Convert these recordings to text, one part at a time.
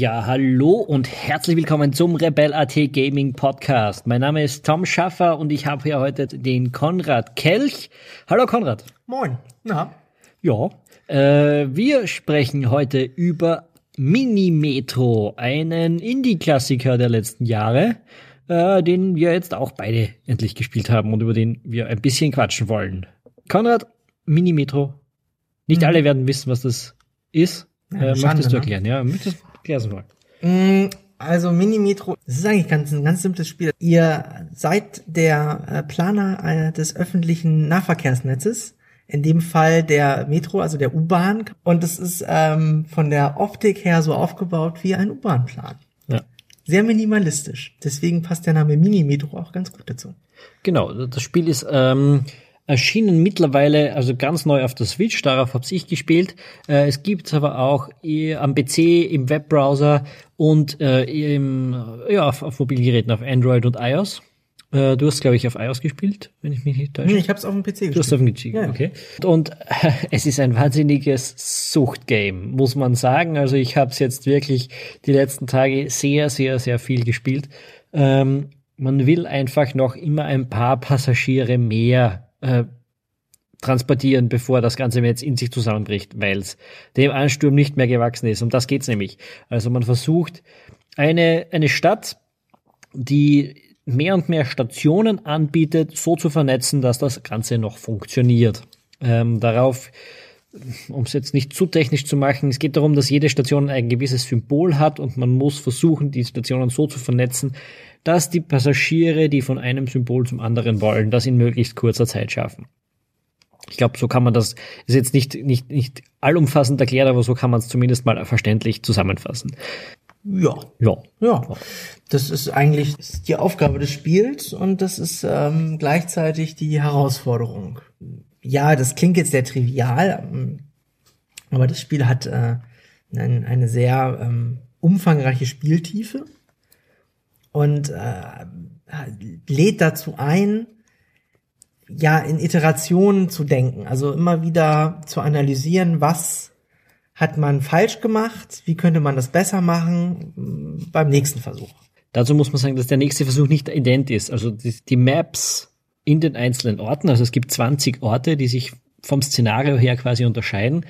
Ja, hallo und herzlich willkommen zum Rebel.at Gaming Podcast. Mein Name ist Tom Schaffer und ich habe hier heute den Konrad Kelch. Hallo Konrad. Moin. Na? Ja, äh, wir sprechen heute über Mini-Metro, einen Indie-Klassiker der letzten Jahre, äh, den wir jetzt auch beide endlich gespielt haben und über den wir ein bisschen quatschen wollen. Konrad, Mini-Metro. Nicht mhm. alle werden wissen, was das ist. Ja, äh, Schande, möchtest du ne? erklären? Ja, möchtest erklär's mal. Mm, also Mini-Metro, das ist eigentlich ganz, ein ganz simples Spiel. Ihr seid der äh, Planer äh, des öffentlichen Nahverkehrsnetzes in dem Fall der Metro, also der U-Bahn. Und es ist ähm, von der Optik her so aufgebaut wie ein U-Bahn-Plan. Ja. Sehr minimalistisch. Deswegen passt der Name Mini-Metro auch ganz gut dazu. Genau, das Spiel ist ähm, erschienen mittlerweile, also ganz neu auf der Switch, darauf habe ich gespielt. Äh, es gibt aber auch am PC, im Webbrowser und äh, im, ja, auf, auf Mobilgeräten, auf Android und iOS. Äh, du hast, glaube ich, auf iOS gespielt, wenn ich mich nicht täusche. Nee, ich habe es auf dem PC gespielt. Du hast auf dem PC, ja. okay. Und äh, es ist ein wahnsinniges Suchtgame, muss man sagen. Also ich habe es jetzt wirklich die letzten Tage sehr, sehr, sehr viel gespielt. Ähm, man will einfach noch immer ein paar Passagiere mehr äh, transportieren, bevor das Ganze jetzt in sich zusammenbricht, weil es dem Ansturm nicht mehr gewachsen ist. Um das geht's nämlich. Also man versucht eine, eine Stadt, die mehr und mehr Stationen anbietet, so zu vernetzen, dass das Ganze noch funktioniert. Ähm, darauf, um es jetzt nicht zu technisch zu machen, es geht darum, dass jede Station ein gewisses Symbol hat und man muss versuchen, die Stationen so zu vernetzen, dass die Passagiere, die von einem Symbol zum anderen wollen, das in möglichst kurzer Zeit schaffen. Ich glaube, so kann man das, ist jetzt nicht, nicht, nicht allumfassend erklärt, aber so kann man es zumindest mal verständlich zusammenfassen. Ja. Ja. Ja. Das ist eigentlich die Aufgabe des Spiels und das ist ähm, gleichzeitig die Herausforderung. Ja, das klingt jetzt sehr trivial, ähm, aber das Spiel hat äh, eine, eine sehr ähm, umfangreiche Spieltiefe und äh, lädt dazu ein, ja, in Iterationen zu denken, also immer wieder zu analysieren, was hat man falsch gemacht? Wie könnte man das besser machen mm, beim nächsten Versuch? Dazu muss man sagen, dass der nächste Versuch nicht ident ist. Also die, die Maps in den einzelnen Orten, also es gibt 20 Orte, die sich vom Szenario her quasi unterscheiden.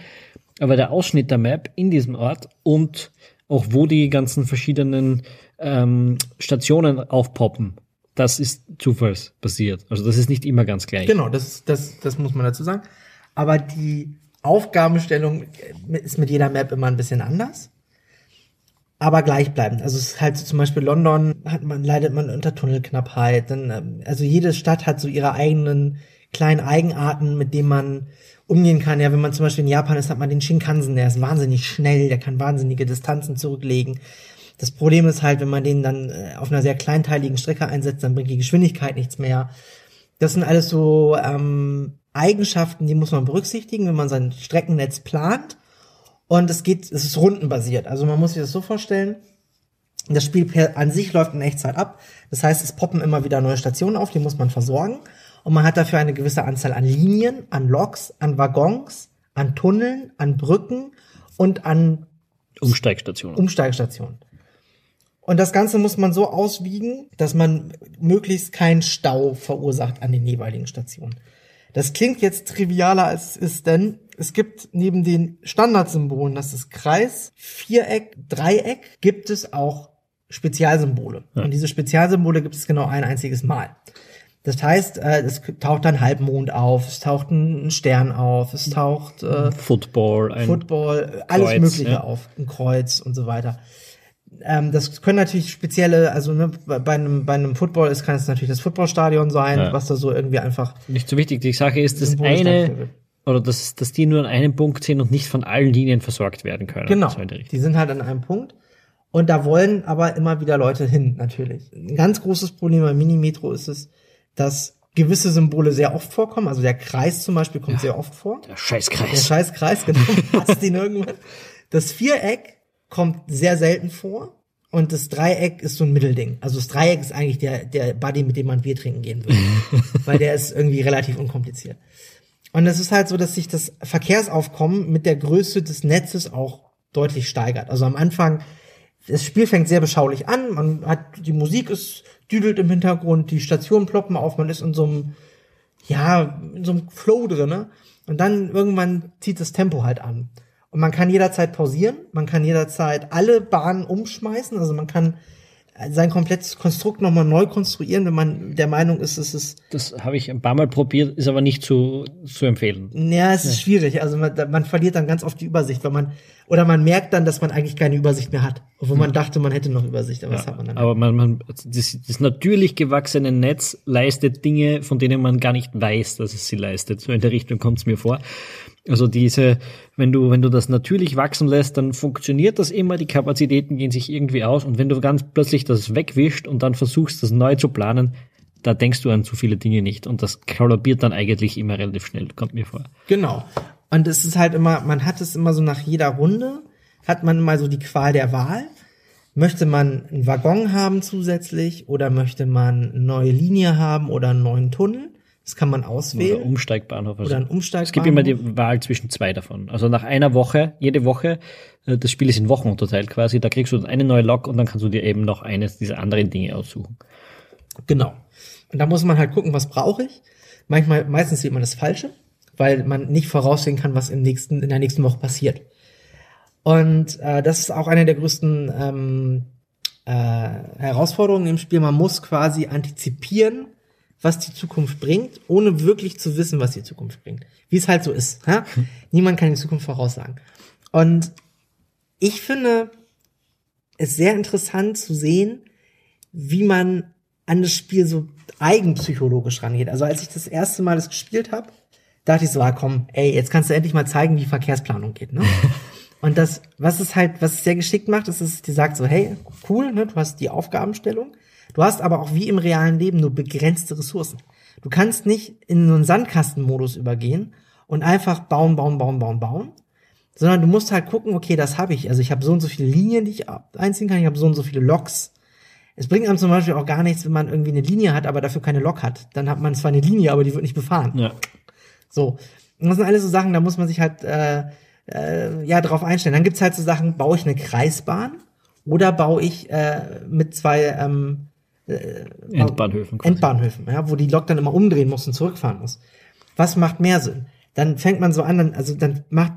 Aber der Ausschnitt der Map in diesem Ort und auch wo die ganzen verschiedenen ähm, Stationen aufpoppen, das ist zufallsbasiert. Also das ist nicht immer ganz gleich. Genau, das, das, das muss man dazu sagen. Aber die Aufgabenstellung ist mit jeder Map immer ein bisschen anders. Aber gleichbleibend. Also es ist halt so zum Beispiel London hat man, leidet man unter Tunnelknappheit. Dann, ähm, also jede Stadt hat so ihre eigenen kleinen Eigenarten, mit denen man umgehen kann. Ja, wenn man zum Beispiel in Japan ist, hat man den Shinkansen, der ist wahnsinnig schnell, der kann wahnsinnige Distanzen zurücklegen. Das Problem ist halt, wenn man den dann äh, auf einer sehr kleinteiligen Strecke einsetzt, dann bringt die Geschwindigkeit nichts mehr. Das sind alles so ähm, Eigenschaften, die muss man berücksichtigen, wenn man sein Streckennetz plant. Und es geht, es ist rundenbasiert. Also man muss sich das so vorstellen. Das Spiel per, an sich läuft in Echtzeit ab. Das heißt, es poppen immer wieder neue Stationen auf, die muss man versorgen. Und man hat dafür eine gewisse Anzahl an Linien, an Loks, an Waggons, an Tunneln, an Brücken und an Umsteigstationen. Umsteigstationen. Und das Ganze muss man so auswiegen, dass man möglichst keinen Stau verursacht an den jeweiligen Stationen. Das klingt jetzt trivialer als es ist, denn es gibt neben den Standardsymbolen, das ist Kreis, Viereck, Dreieck, gibt es auch Spezialsymbole. Ja. Und diese Spezialsymbole gibt es genau ein einziges Mal. Das heißt, äh, es taucht dann Halbmond auf, es taucht ein Stern auf, es taucht äh, Football, ein Football, alles Kreuz, Mögliche ja. auf, ein Kreuz und so weiter. Ähm, das können natürlich spezielle, also ne, bei einem bei einem Football ist kann es natürlich das Footballstadion sein, ja. was da so irgendwie einfach nicht so wichtig. Die Sache ist, dass eine oder dass, dass die nur an einem Punkt sind und nicht von allen Linien versorgt werden können. Genau. Die sind halt an einem Punkt. Und da wollen aber immer wieder Leute hin, natürlich. Ein ganz großes Problem bei Minimetro ist es, dass gewisse Symbole sehr oft vorkommen. Also der Kreis zum Beispiel kommt ja, sehr oft vor. Der Scheißkreis. Der Scheißkreis, genau. Passt ihn irgendwann. Das Viereck kommt sehr selten vor. Und das Dreieck ist so ein Mittelding. Also das Dreieck ist eigentlich der, der Buddy, mit dem man Bier trinken gehen würde. weil der ist irgendwie relativ unkompliziert. Und es ist halt so, dass sich das Verkehrsaufkommen mit der Größe des Netzes auch deutlich steigert. Also am Anfang das Spiel fängt sehr beschaulich an, man hat, die Musik ist, düdelt im Hintergrund, die Stationen ploppen auf, man ist in so einem, ja, in so einem Flow drinne. Und dann irgendwann zieht das Tempo halt an. Und man kann jederzeit pausieren, man kann jederzeit alle Bahnen umschmeißen, also man kann sein komplettes Konstrukt nochmal neu konstruieren, wenn man der Meinung ist, es ist. Das habe ich ein paar Mal probiert, ist aber nicht zu, zu empfehlen. Ja, es ist ja. schwierig. Also man, man verliert dann ganz oft die Übersicht, weil man, oder man merkt dann, dass man eigentlich keine Übersicht mehr hat. Obwohl hm. man dachte, man hätte noch Übersicht, aber ja, das hat man dann. Aber man, man das, das natürlich gewachsene Netz leistet Dinge, von denen man gar nicht weiß, dass es sie leistet. So in der Richtung kommt es mir vor. Also diese, wenn du, wenn du das natürlich wachsen lässt, dann funktioniert das immer, die Kapazitäten gehen sich irgendwie aus und wenn du ganz plötzlich das wegwischt und dann versuchst, das neu zu planen, da denkst du an zu viele Dinge nicht und das kollabiert dann eigentlich immer relativ schnell, kommt mir vor. Genau. Und es ist halt immer, man hat es immer so nach jeder Runde, hat man mal so die Qual der Wahl. Möchte man einen Waggon haben zusätzlich oder möchte man eine neue Linie haben oder einen neuen Tunnel? Das kann man auswählen. Oder Umsteigbahnhof. Also oder ein Umsteigbahnhof. Es gibt immer die Wahl zwischen zwei davon. Also nach einer Woche, jede Woche, äh, das Spiel ist in Wochen unterteilt quasi, da kriegst du eine neue Lok und dann kannst du dir eben noch eines dieser anderen Dinge aussuchen. Genau. Und da muss man halt gucken, was brauche ich. Manchmal, meistens sieht man das Falsche, weil man nicht voraussehen kann, was im nächsten, in der nächsten Woche passiert. Und äh, das ist auch eine der größten ähm, äh, Herausforderungen im Spiel. Man muss quasi antizipieren, was die Zukunft bringt, ohne wirklich zu wissen, was die Zukunft bringt. Wie es halt so ist. Ha? Niemand kann die Zukunft voraussagen. Und ich finde es sehr interessant zu sehen, wie man an das Spiel so eigenpsychologisch rangeht. Also als ich das erste Mal das gespielt habe, dachte ich so, ah, komm, ey, jetzt kannst du endlich mal zeigen, wie Verkehrsplanung geht. Ne? Und das, was es halt, was es sehr geschickt macht, ist, dass es dir sagt so, hey, cool, ne, du hast die Aufgabenstellung, Du hast aber auch wie im realen Leben nur begrenzte Ressourcen. Du kannst nicht in so einen Sandkastenmodus übergehen und einfach bauen, bauen, bauen, bauen, bauen, sondern du musst halt gucken, okay, das habe ich. Also ich habe so und so viele Linien, die ich einziehen kann, ich habe so und so viele Loks. Es bringt einem zum Beispiel auch gar nichts, wenn man irgendwie eine Linie hat, aber dafür keine Lok hat. Dann hat man zwar eine Linie, aber die wird nicht befahren. Ja. So. Und das sind alles so Sachen, da muss man sich halt äh, äh, ja drauf einstellen. Dann gibt's halt so Sachen, baue ich eine Kreisbahn oder baue ich äh, mit zwei ähm, äh, Endbahnhöfen. Quasi. Endbahnhöfen, ja, wo die Lok dann immer umdrehen muss und zurückfahren muss. Was macht mehr Sinn? Dann fängt man so an, dann, also dann macht,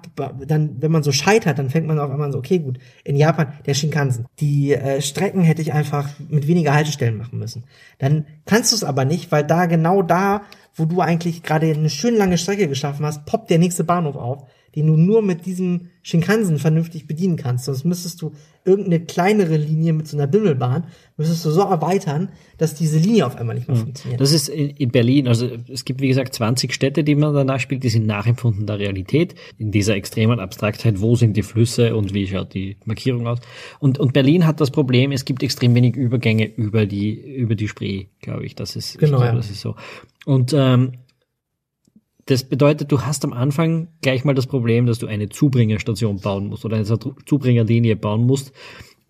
dann, wenn man so scheitert, dann fängt man auch immer so, okay, gut, in Japan, der Shinkansen, die äh, Strecken hätte ich einfach mit weniger Haltestellen machen müssen. Dann kannst du es aber nicht, weil da genau da, wo du eigentlich gerade eine schön lange Strecke geschaffen hast, poppt der nächste Bahnhof auf den du nur mit diesem Shinkansen vernünftig bedienen kannst. Sonst müsstest du irgendeine kleinere Linie mit so einer Bimmelbahn, müsstest du so erweitern, dass diese Linie auf einmal nicht mehr mhm. funktioniert. Das ist in Berlin, also es gibt wie gesagt 20 Städte, die man danach spielt, die sind nachempfunden der Realität, in dieser extremen Abstraktheit, wo sind die Flüsse und wie schaut die Markierung aus. Und, und Berlin hat das Problem, es gibt extrem wenig Übergänge über die, über die Spree, glaube ich. Das ist, genau, glaube, ja. das ist so. Und ähm, das bedeutet, du hast am Anfang gleich mal das Problem, dass du eine Zubringerstation bauen musst oder eine Zubringerlinie bauen musst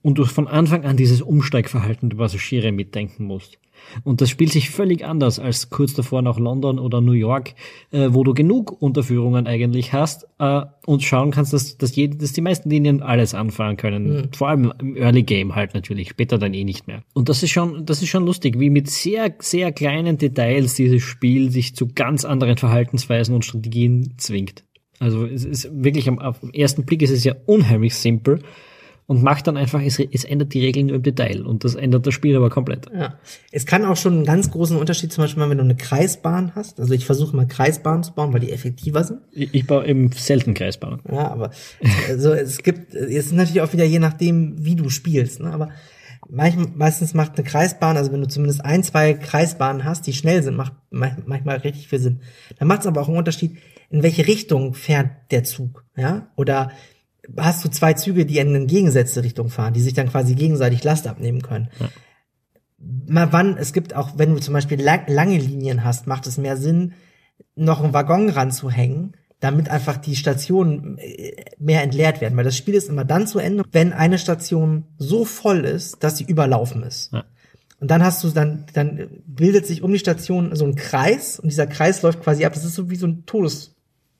und du von Anfang an dieses Umsteigverhalten der Passagiere mitdenken musst. Und das spielt sich völlig anders als kurz davor nach London oder New York, äh, wo du genug Unterführungen eigentlich hast äh, und schauen kannst, dass, dass, jede, dass die meisten Linien alles anfahren können. Mhm. Vor allem im Early Game halt natürlich, später dann eh nicht mehr. Und das ist schon, das ist schon lustig, wie mit sehr, sehr kleinen Details dieses Spiel sich zu ganz anderen Verhaltensweisen und Strategien zwingt. Also es ist wirklich am, auf den ersten Blick ist es ja unheimlich simpel und macht dann einfach, es, es ändert die Regeln nur im Detail und das ändert das Spiel aber komplett. Ja. Es kann auch schon einen ganz großen Unterschied zum Beispiel machen, wenn du eine Kreisbahn hast. Also ich versuche mal Kreisbahnen zu bauen, weil die effektiver sind. Ich, ich baue eben selten Kreisbahnen. Ja, aber also es gibt, es ist natürlich auch wieder je nachdem, wie du spielst, ne? aber manchmal, meistens macht eine Kreisbahn, also wenn du zumindest ein, zwei Kreisbahnen hast, die schnell sind, macht manchmal richtig viel Sinn. Dann macht es aber auch einen Unterschied, in welche Richtung fährt der Zug, ja? Oder hast du zwei Züge, die in entgegengesetzte Richtung fahren, die sich dann quasi gegenseitig Last abnehmen können. Ja. Mal wann, es gibt auch, wenn du zum Beispiel lang, lange Linien hast, macht es mehr Sinn, noch einen Waggon ranzuhängen, damit einfach die Stationen äh, mehr entleert werden. Weil das Spiel ist immer dann zu Ende, wenn eine Station so voll ist, dass sie überlaufen ist. Ja. Und dann hast du dann, dann bildet sich um die Station so ein Kreis und dieser Kreis läuft quasi ab. Das ist so wie so ein Todes,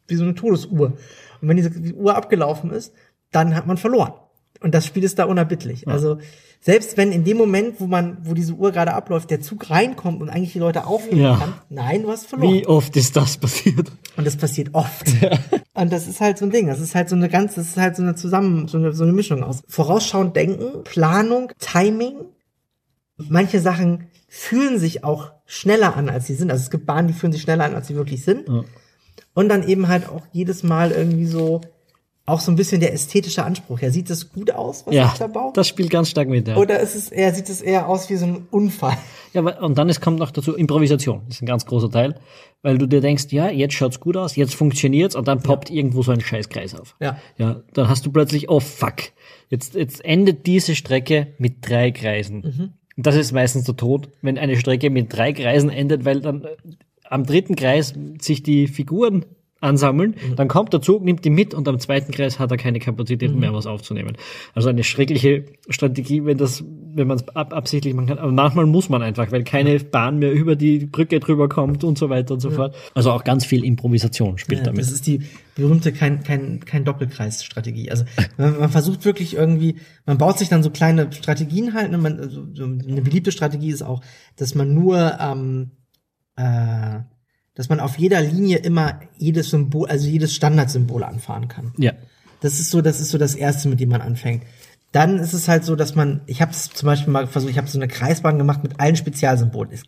wie so eine Todesuhr. Und wenn diese Uhr abgelaufen ist, dann hat man verloren. Und das Spiel ist da unerbittlich. Also selbst wenn in dem Moment, wo man, wo diese Uhr gerade abläuft, der Zug reinkommt und eigentlich die Leute aufheben Ja. kann, nein, du hast verloren. Wie oft ist das passiert? Und das passiert oft. Und das ist halt so ein Ding. Das ist halt so eine ganz, das ist halt so eine Zusammen, so eine, so eine Mischung aus vorausschauend denken, Planung, Timing. Manche Sachen fühlen sich auch schneller an, als sie sind. Also es gibt Bahnen, die fühlen sich schneller an, als sie wirklich sind. Ja. Und dann eben halt auch jedes Mal irgendwie so, auch so ein bisschen der ästhetische Anspruch. Ja, sieht das gut aus, was Ja, ich da baue? das spielt ganz stark mit. Ja. Oder ist es eher, sieht es eher aus wie so ein Unfall? Ja, und dann es kommt noch dazu Improvisation. Das ist ein ganz großer Teil, weil du dir denkst, ja, jetzt schaut's gut aus, jetzt funktioniert's und dann poppt irgendwo so ein Scheißkreis auf. Ja. Ja, dann hast du plötzlich, oh fuck, jetzt, jetzt endet diese Strecke mit drei Kreisen. Mhm. Das ist meistens der Tod, wenn eine Strecke mit drei Kreisen endet, weil dann äh, am dritten Kreis sich die Figuren ansammeln, Mhm. dann kommt der Zug, nimmt die mit und am zweiten Kreis hat er keine Mhm. Kapazitäten mehr, was aufzunehmen. Also eine schreckliche Strategie, wenn das, wenn man es ab, absichtlich machen kann. Aber manchmal muss man einfach, weil keine Bahn mehr über die Brücke drüber kommt und so weiter und so fort. Also auch ganz viel Improvisation spielt Ja, damit. das ist die berühmte kein, kein, kein Doppelkreis-Strategie. Also man, man versucht wirklich irgendwie, man baut sich dann so kleine Strategien halt. Ne? Man, also, so eine beliebte Strategie ist auch, dass man nur, ähm, äh, dass man auf jeder Linie immer jedes Symbol, also jedes Standardsymbol anfahren kann. Ja. Das ist so, das ist so das erste, mit dem man anfängt. Dann ist es halt so, dass man, ich habe es zum Beispiel mal versucht, ich habe so eine Kreisbahn gemacht mit allen Spezialsymbolen. Ist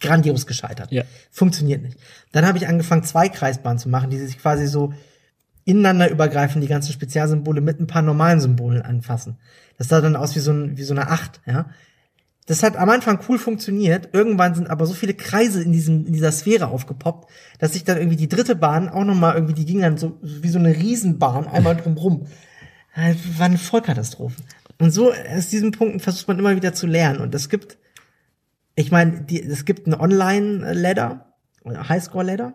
grandios gescheitert. Ja. Funktioniert nicht. Dann habe ich angefangen, zwei Kreisbahnen zu machen, die sich quasi so ineinander übergreifen, die ganzen Spezialsymbole mit ein paar normalen Symbolen anfassen. Das sah dann aus wie so, ein, wie so eine Acht, ja. Das hat am Anfang cool funktioniert. Irgendwann sind aber so viele Kreise in diesem in dieser Sphäre aufgepoppt, dass sich dann irgendwie die dritte Bahn auch noch mal irgendwie die ging dann so wie so eine Riesenbahn einmal drumrum. Das war eine Vollkatastrophe. Und so aus diesen Punkten versucht man immer wieder zu lernen. Und es gibt, ich meine, die, es gibt einen Online-Ladder, Highscore-Ladder.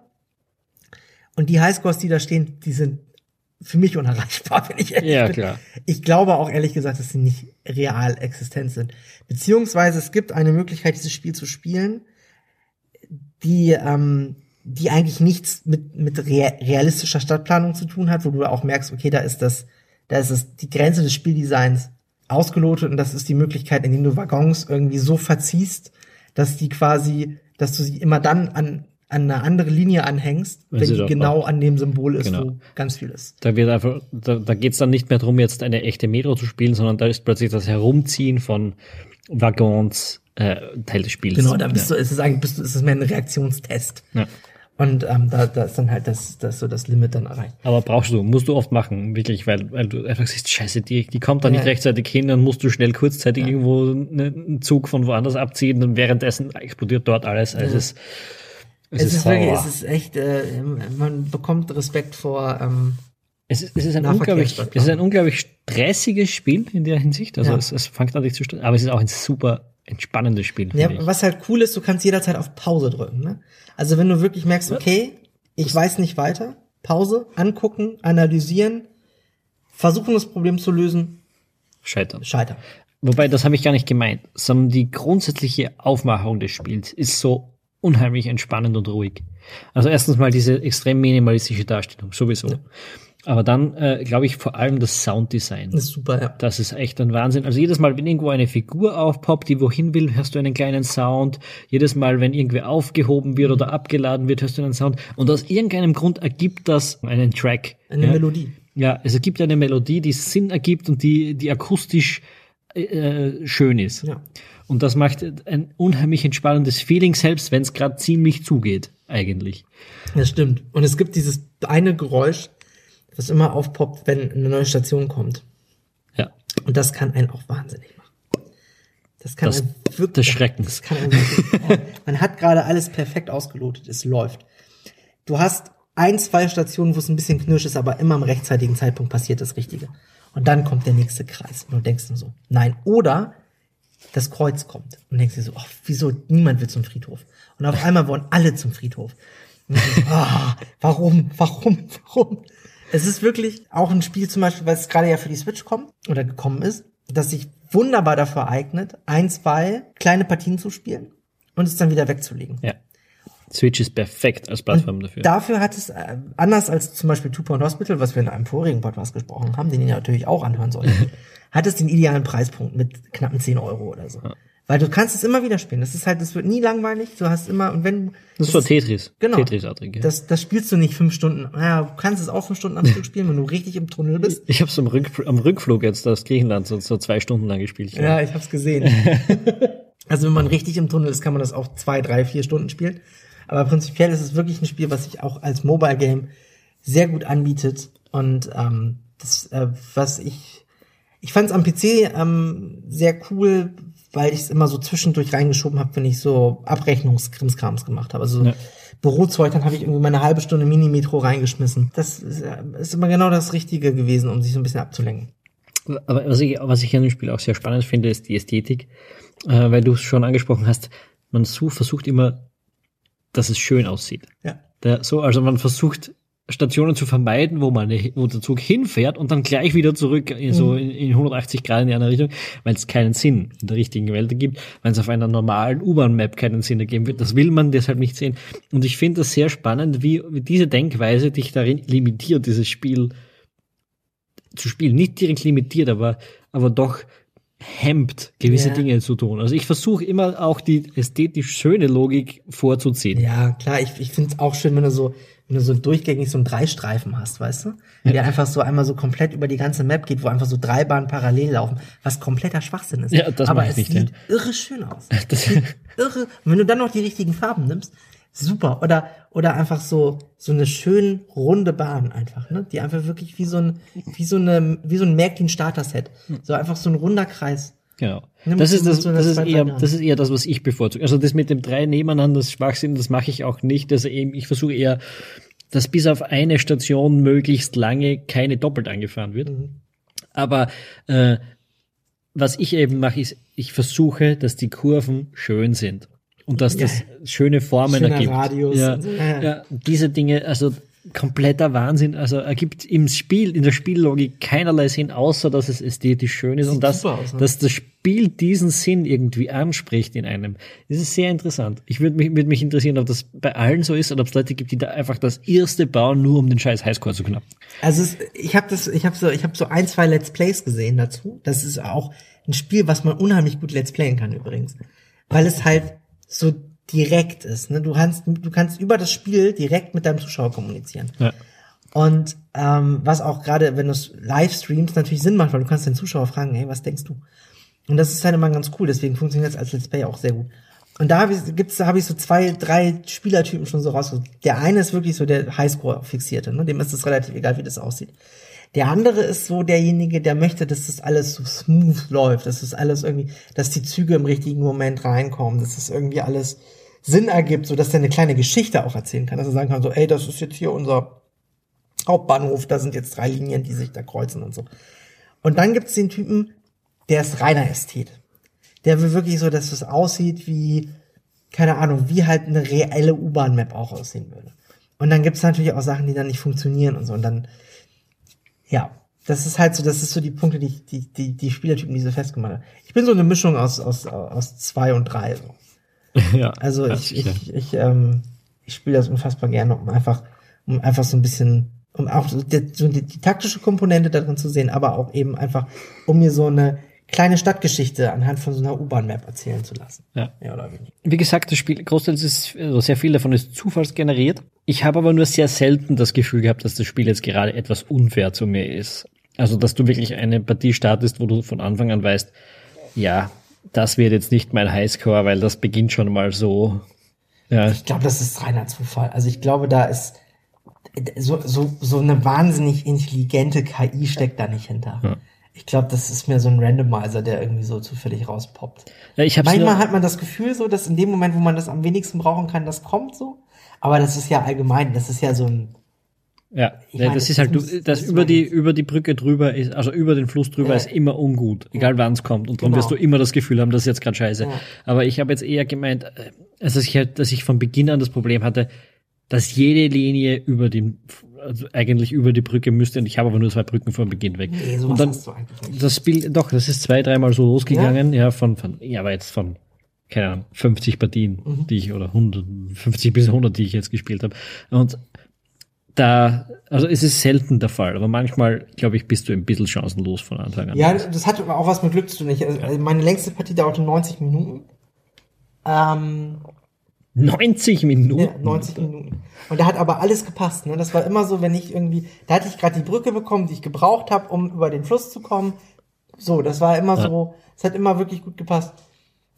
Und die Highscores, die da stehen, die sind für mich unerreichbar, wenn ich ehrlich Ja, bin. klar. Ich glaube auch ehrlich gesagt, dass sie nicht real existent sind. Beziehungsweise es gibt eine Möglichkeit, dieses Spiel zu spielen, die, ähm, die eigentlich nichts mit, mit rea- realistischer Stadtplanung zu tun hat, wo du auch merkst, okay, da ist das, da ist es die Grenze des Spieldesigns ausgelotet und das ist die Möglichkeit, indem du Waggons irgendwie so verziehst, dass die quasi, dass du sie immer dann an, an eine andere Linie anhängst, Wenn wenn die genau an dem Symbol ist, Genau. wo ganz viel ist. Da wird einfach, da, da geht's dann nicht mehr drum, jetzt eine echte Metro zu spielen, sondern da ist plötzlich das Herumziehen von Waggons äh, Teil des Spiels. Genau, da bist ja. du, es ist eigentlich, bist du, es ist mehr ein Reaktionstest. Ja. Und ähm, da, da ist dann halt das, das so das Limit dann erreicht. Aber brauchst du, musst du oft machen, wirklich, weil, weil du einfach siehst, scheiße, die, die kommt da nicht Ja. rechtzeitig hin, dann musst du schnell kurzzeitig irgendwo ne- einen Zug von woanders abziehen und währenddessen explodiert dort alles. Also es, es, Es, ist wirklich, sauer. es ist echt, äh, man bekommt Respekt vor. Ähm, Es ist, es ist ein unglaublich, es ist ein unglaublich stressiges Spiel in der Hinsicht. Also Ja. es, es fängt an dich zu stressen, aber es ist auch ein super entspannendes Spiel. ja, ich. was halt cool ist, du kannst jederzeit auf Pause drücken. Ne? Also wenn du wirklich merkst, okay, ich weiß nicht weiter, Pause, angucken, analysieren, versuchen das Problem zu lösen, Scheitern. scheitern. Wobei, das habe ich gar nicht gemeint, sondern die grundsätzliche Aufmachung des Spiels ist so unheimlich entspannend und ruhig. Also erstens mal diese extrem minimalistische Darstellung, sowieso. Aber dann, äh, glaube ich, vor allem das Sounddesign. Das ist super, ja. Das ist echt ein Wahnsinn. Also jedes Mal, wenn irgendwo eine Figur aufpoppt, die wohin will, hörst du einen kleinen Sound. Jedes Mal, wenn irgendwer aufgehoben wird oder abgeladen wird, hörst du einen Sound. Und aus irgendeinem Grund ergibt das einen Track. Eine ja? Melodie. Ja, es ergibt eine Melodie, die Sinn ergibt und die, die akustisch äh, schön ist. Ja. Und das macht ein unheimlich entspannendes Feeling, selbst wenn es gerade ziemlich zugeht, eigentlich. Das stimmt. Und es gibt dieses eine Geräusch, das immer aufpoppt, wenn eine neue Station kommt. Ja. Und das kann einen auch wahnsinnig machen. Das kann Das- einen wirklich, des Schreckens. Das kann einen wirklich. Man hat gerade alles perfekt ausgelotet, es läuft. Du hast ein, zwei Stationen, wo es ein bisschen knirsch ist, aber immer am rechtzeitigen Zeitpunkt passiert das Richtige. Und dann kommt der nächste Kreis. Und du denkst nur so, nein. Oder das Kreuz kommt. Und denkst dir so, ach, wieso, niemand will zum Friedhof. Und auf einmal wollen alle zum Friedhof. Und so, ah, warum, warum, warum? Es ist wirklich auch ein Spiel zum Beispiel, weil es gerade ja für die Switch kommt oder gekommen ist, das sich wunderbar dafür eignet, ein, zwei kleine Partien zu spielen und es dann wieder wegzulegen. Ja. Switch ist perfekt als Plattform dafür. Dafür hat es, äh, anders als zum Beispiel Two Point Hospital, was wir in einem vorigen Podcast gesprochen haben, den ihr natürlich auch anhören solltet, hat es den idealen Preispunkt mit knappen 10 Euro oder so. Weil du kannst es immer wieder spielen. Das ist halt, das wird nie langweilig. Du hast immer, und wenn. Das ist so Tetris. Genau. Tetris-artig. ja. Das, das spielst du nicht fünf Stunden. Naja, du kannst es auch fünf Stunden am Stück spielen, wenn du richtig im Tunnel bist. Ich habe es am, Rück, am Rückflug jetzt aus Griechenland so, so zwei Stunden lang gespielt. Ja, ich hab's gesehen. also wenn man richtig im Tunnel ist, kann man das auch zwei, drei, vier Stunden spielen. Aber prinzipiell ist es wirklich ein Spiel, was sich auch als Mobile Game sehr gut anbietet. Und ähm, das, äh, was ich, ich fand es am PC ähm, sehr cool, weil ich es immer so zwischendurch reingeschoben habe, wenn ich so Abrechnungskrimskrams gemacht habe. Also Ja. Bürozeug, dann habe ich irgendwie meine halbe Stunde Mini-Metro reingeschmissen. Das ist, äh, ist immer genau das Richtige gewesen, um sich so ein bisschen abzulenken. Aber was ich, was ich an dem Spiel auch sehr spannend finde, ist die Ästhetik, äh, weil du es schon angesprochen hast, man so versucht immer, dass es schön aussieht. Ja. Der, so, also man versucht Stationen zu vermeiden, wo man wo der Zug hinfährt und dann gleich wieder zurück in, so in, in 180 Grad in die andere Richtung, weil es keinen Sinn in der richtigen Welt ergibt, wenn es auf einer normalen U-Bahn-Map keinen Sinn ergeben wird. Das will man deshalb nicht sehen. Und ich finde das sehr spannend, wie, wie diese Denkweise dich darin limitiert, dieses Spiel zu spielen. Nicht direkt limitiert, aber, aber doch hemmt, gewisse Ja. Dinge zu tun. Also ich versuche immer auch die ästhetisch schöne Logik vorzuziehen. Ja, klar, ich, ich finde es auch schön, wenn du so, wenn du so durchgängig so einen Dreistreifen hast, weißt du? Der einfach so einmal so komplett über die ganze Map geht, wo einfach so drei Bahnen parallel laufen, was kompletter Schwachsinn ist. Ja, das Aber es nicht, sieht ja. irre schön aus. Das, irre. Und wenn du dann noch die richtigen Farben nimmst, super. Oder, oder einfach so, so eine schön runde Bahn einfach, ne? Die einfach wirklich wie so ein, wie so eine, wie so ein Märklin Starter-Set. So einfach so ein runder Kreis. Genau. Nimm Das so- ist das, so eine das ist eher, Varianten. das ist eher das, was ich bevorzuge. Also das mit dem drei nebeneinander, das Schwachsinn, das mache ich auch nicht. Also eben, ich versuche eher, dass bis auf eine Station möglichst lange keine doppelt angefahren wird. Mhm. Aber äh, was ich eben mache, ist, ich versuche, dass die Kurven schön sind. Und dass das schöne Formen Schöner ergibt. Radius Ja, so. Ja, diese Dinge, also kompletter Wahnsinn. Also ergibt im Spiel, in der Spiellogik keinerlei Sinn, außer dass es ästhetisch schön ist Sieht und dass, aus, ne? dass das Spiel diesen Sinn irgendwie anspricht in einem. Das ist sehr interessant. Ich würde mich, würde mich interessieren, ob das bei allen so ist oder ob es Leute gibt, die da einfach das erste bauen, nur um den scheiß Highscore zu knappen. Also es, ich habe das, ich habe so, ich habe so ein, zwei Let's Plays gesehen dazu. Das ist auch ein Spiel, was man unheimlich gut Let's Playen kann übrigens, weil es halt so direkt ist. Ne? Du kannst, du kannst über das Spiel direkt mit deinem Zuschauer kommunizieren. Ja. Und ähm, was auch gerade, wenn du es live streamst, natürlich Sinn macht, weil du kannst den Zuschauer fragen, hey, was denkst du? Und das ist halt immer ganz cool, deswegen funktioniert es als Let's Play auch sehr gut. Und da habe ich, gibt's, da habe ich so zwei, drei Spielertypen schon so rausgesucht. Der eine ist wirklich so der Highscore-Fixierte, ne? dem ist es relativ egal, wie das aussieht. Der andere ist so derjenige, der möchte, dass das alles so smooth läuft, dass das alles irgendwie, dass die Züge im richtigen Moment reinkommen, dass das irgendwie alles Sinn ergibt, so dass er eine kleine Geschichte auch erzählen kann, dass er sagen kann, so, ey, das ist jetzt hier unser Hauptbahnhof, da sind jetzt drei Linien, die sich da kreuzen und so. Und dann gibt's den Typen, der ist reiner Ästhet. Der will wirklich so, dass es aussieht wie, keine Ahnung, wie halt eine reelle U-Bahn-Map auch aussehen würde. Und dann gibt's natürlich auch Sachen, die dann nicht funktionieren und so. Und dann, ja, das ist halt so, das ist so die Punkte, die, ich- die, die, die Spielertypen, die so festgemacht haben. Ich bin so eine Mischung aus, aus, aus zwei und drei. So. ja. Also ich, sicher. ich, ich, ähm, ich spiele das unfassbar gerne, um einfach, um einfach so ein bisschen, um auch so die, so die, die taktische Komponente darin zu sehen, aber auch eben einfach, um mir so eine kleine Stadtgeschichte anhand von so einer U-Bahn-Map erzählen zu lassen. Ja. Ja, oder weniger. Wie gesagt, das Spiel, großteils ist, also sehr viel davon ist zufallsgeneriert. Ich habe aber nur sehr selten das Gefühl gehabt, dass das Spiel jetzt gerade etwas unfair zu mir ist. Also, dass du wirklich eine Partie startest, wo du von Anfang an weißt, ja, das wird jetzt nicht mein Highscore, weil das beginnt schon mal so. Ja, Ich glaube, das ist reiner Zufall. Also ich glaube, da ist so, so, so eine wahnsinnig intelligente KI steckt da nicht hinter. Ja. Ich glaube, das ist mehr so ein Randomizer, der irgendwie so zufällig rauspoppt. ja ich habe Manchmal hat man das Gefühl so, dass in dem Moment, wo man das am wenigsten brauchen kann, das kommt so. Aber das ist ja allgemein, das ist ja so ein, ja, ja meine, das das ist halt, das das über die über die Brücke drüber ist, also über den Fluss drüber Ja. ist immer ungut, egal wann es kommt. Und darum Genau. wirst du immer das Gefühl haben, das ist jetzt gerade scheiße. Ja. Aber ich habe jetzt eher gemeint, also ich halt, dass ich von Beginn an das Problem hatte, dass jede Linie über den, also eigentlich über die Brücke müsste und ich habe aber nur zwei Brücken von Beginn weg. nee, sowas und dann hast du eigentlich nicht. das Spiel, doch, das ist zwei, dreimal so losgegangen, ja, von, von, ja, aber jetzt von keine Ahnung, 50 Partien, Mhm. die ich, oder 100, 50 bis 100, die ich jetzt gespielt habe. Und da, also es ist selten der Fall, aber manchmal, glaube ich, bist du ein bisschen chancenlos von Anfang an. Ja, das hat auch was mit Glück zu tun. Ich, also meine längste Partie dauerte 90 Minuten. Ähm, 90 Minuten. ja, 90 Minuten. Und da hat aber alles gepasst. Ne? Das war immer so, wenn ich irgendwie, da hatte ich gerade die Brücke bekommen, die ich gebraucht habe, um über den Fluss zu kommen. So, das war immer so, es hat immer wirklich gut gepasst.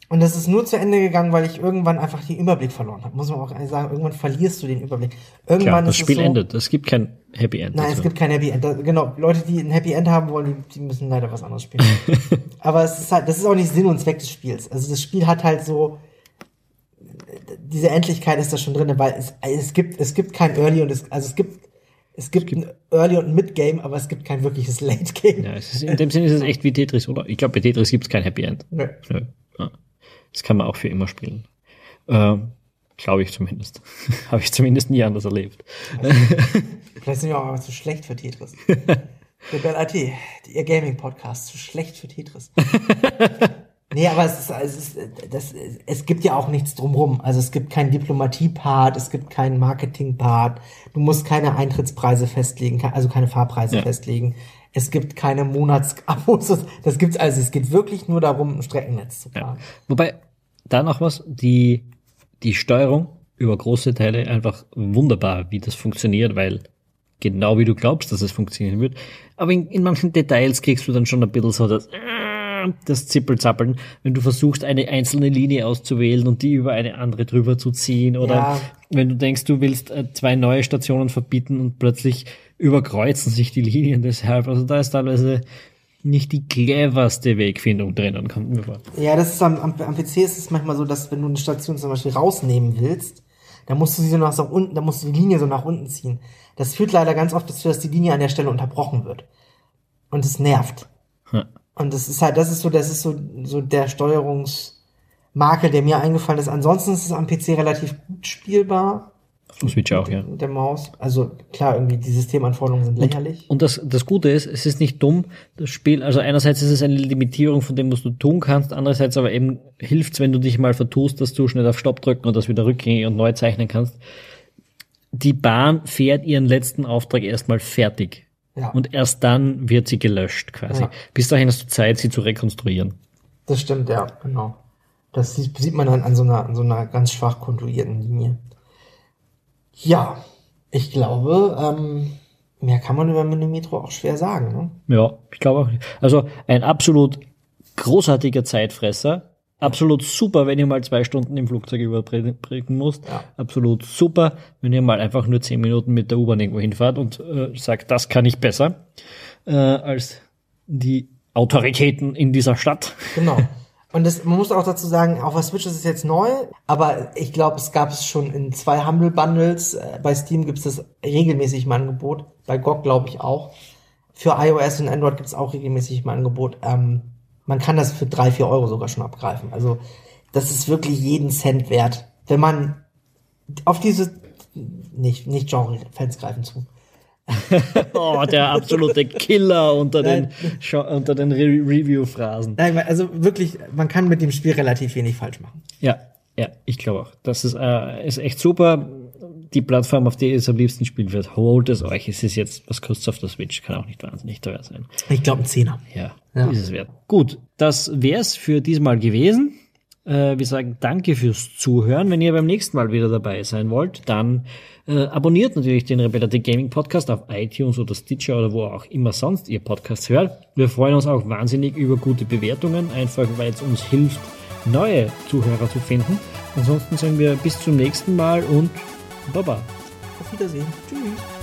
Und das ist nur zu Ende gegangen, weil ich irgendwann einfach den Überblick verloren habe. Muss man auch sagen, irgendwann verlierst du den Überblick. Irgendwann Klar, das ist Spiel es so, endet. Es gibt kein Happy End. Nein, es dazu. gibt kein Happy End. Da, genau, Leute, die ein Happy End haben wollen, die, die müssen leider was anderes spielen. Aber es ist halt, das ist auch nicht Sinn und Zweck des Spiels. Also das Spiel hat halt so, diese Endlichkeit ist da schon drin, weil es, es gibt, es gibt kein Early und es, also es gibt, es gibt, ein Early und ein Mid-Game, aber es gibt kein wirkliches Late-Game. Ja, es ist, in dem Sinne ist es echt wie Tetris, oder? Ich glaube, bei Tetris gibt es kein Happy End. Nö. Nö. Ja. Das kann man auch für immer spielen. Ähm, glaube ich zumindest. Habe ich zumindest nie anders erlebt. Vielleicht sind wir auch zu schlecht für Tetris. Rebel IT, ihr Gaming-Podcast, zu schlecht für Tetris. Nee, aber es ist, es ist, das, es gibt ja auch nichts drumrum. Also es gibt keinen Diplomatie-Part, es gibt keinen Marketing-Part. Du musst keine Eintrittspreise festlegen, also keine Fahrpreise Ja. festlegen. Es gibt keine Monatsabos. Das- gibt's also. Es geht wirklich nur darum, ein Streckennetz zu Ja. fahren. Wobei, da noch was, die, die Steuerung über große Teile einfach wunderbar, wie das funktioniert, weil genau wie du glaubst, dass es funktionieren wird. Aber in, in manchen Details kriegst du dann schon ein bisschen so das, äh, das Zippelzappeln, wenn du versuchst, eine einzelne Linie auszuwählen und die über eine andere drüber zu ziehen oder Ja. wenn du denkst, du willst äh, zwei neue Stationen verbieten und plötzlich überkreuzen sich die Linien deshalb. Also da ist teilweise nicht die cleverste Wegfindung drinnen, kommt mir vor. Ja, das ist am, am, am PC ist es manchmal so, dass wenn du eine Station zum Beispiel rausnehmen willst, dann musst du sie so nach so unten, dann musst du die Linie so nach unten ziehen. Das führt leider ganz oft dazu, dass die Linie an der Stelle unterbrochen wird. Und es nervt. Ja. Und das ist halt, das ist so, das ist so, so der Steuerungsmakel, der mir eingefallen ist. Ansonsten ist es am PC relativ gut spielbar. Auf Switch auch, ja. Mit der Maus. Also klar, irgendwie die Systemanforderungen sind lächerlich. Und das, das Gute ist, es ist nicht dumm, das Spiel, also einerseits ist es eine Limitierung von dem, was du tun kannst, andererseits aber eben hilft's, wenn du dich mal vertust, dass du schnell auf Stopp drücken und das wieder rückgängig und neu zeichnen kannst. Die Bahn fährt ihren letzten Auftrag erstmal fertig. Ja. Und erst dann wird sie gelöscht, quasi. Ja. Bis dahin hast du Zeit, sie zu rekonstruieren. Das stimmt, ja, genau. Das sieht, sieht man dann an so einer, an so einer ganz schwach kontuierten Linie. Ja, ich glaube, ähm, mehr kann man über Minimetro auch schwer sagen. Ne? Ja, ich glaube auch. Also ein absolut großartiger Zeitfresser. Absolut super, wenn ihr mal zwei Stunden im Flugzeug überbrücken musst. Ja. Absolut super, wenn ihr mal einfach nur zehn Minuten mit der U-Bahn irgendwo hinfahrt und äh, sagt, das kann ich besser äh, als die Autoritäten in dieser Stadt. Genau. Und das, man muss auch dazu sagen, auf der Switch ist es jetzt neu, aber ich glaube, es gab es schon in zwei Humble Bundles. Äh, Bei Steam gibt es das regelmäßig im Angebot. Bei GOG glaube ich auch. Für iOS und Android gibt es auch regelmäßig im Angebot. Ähm, man kann das für drei, vier Euro sogar schon abgreifen. Also das ist wirklich jeden Cent wert. Wenn man auf diese nicht, nicht Genre-Fans greifen zu. Oh, der absolute Killer unter den, unter den Re Review-Phrasen. Nein, also wirklich, man kann mit dem Spiel relativ wenig falsch machen. Ja, ja, ich glaube auch. Das ist, äh, ist echt super. Die Plattform, auf der ihr es am liebsten spielen wird, holt es euch. Es ist jetzt, was kostet auf der Switch? Kann auch nicht wahnsinnig teuer sein. Ich glaube, ein Zehner. Ja, Ja. ist es wert. Gut, das wär's für diesmal gewesen. Äh, wir sagen danke fürs Zuhören. Wenn ihr beim nächsten Mal wieder dabei sein wollt, dann äh, abonniert natürlich den Rebellion Gaming Podcast auf iTunes oder Stitcher oder wo auch immer sonst ihr Podcasts hört. Wir freuen uns auch wahnsinnig über gute Bewertungen, einfach weil es uns hilft, neue Zuhörer zu finden. Ansonsten sagen wir bis zum nächsten Mal und Baba. Auf Wiedersehen. Tschüss.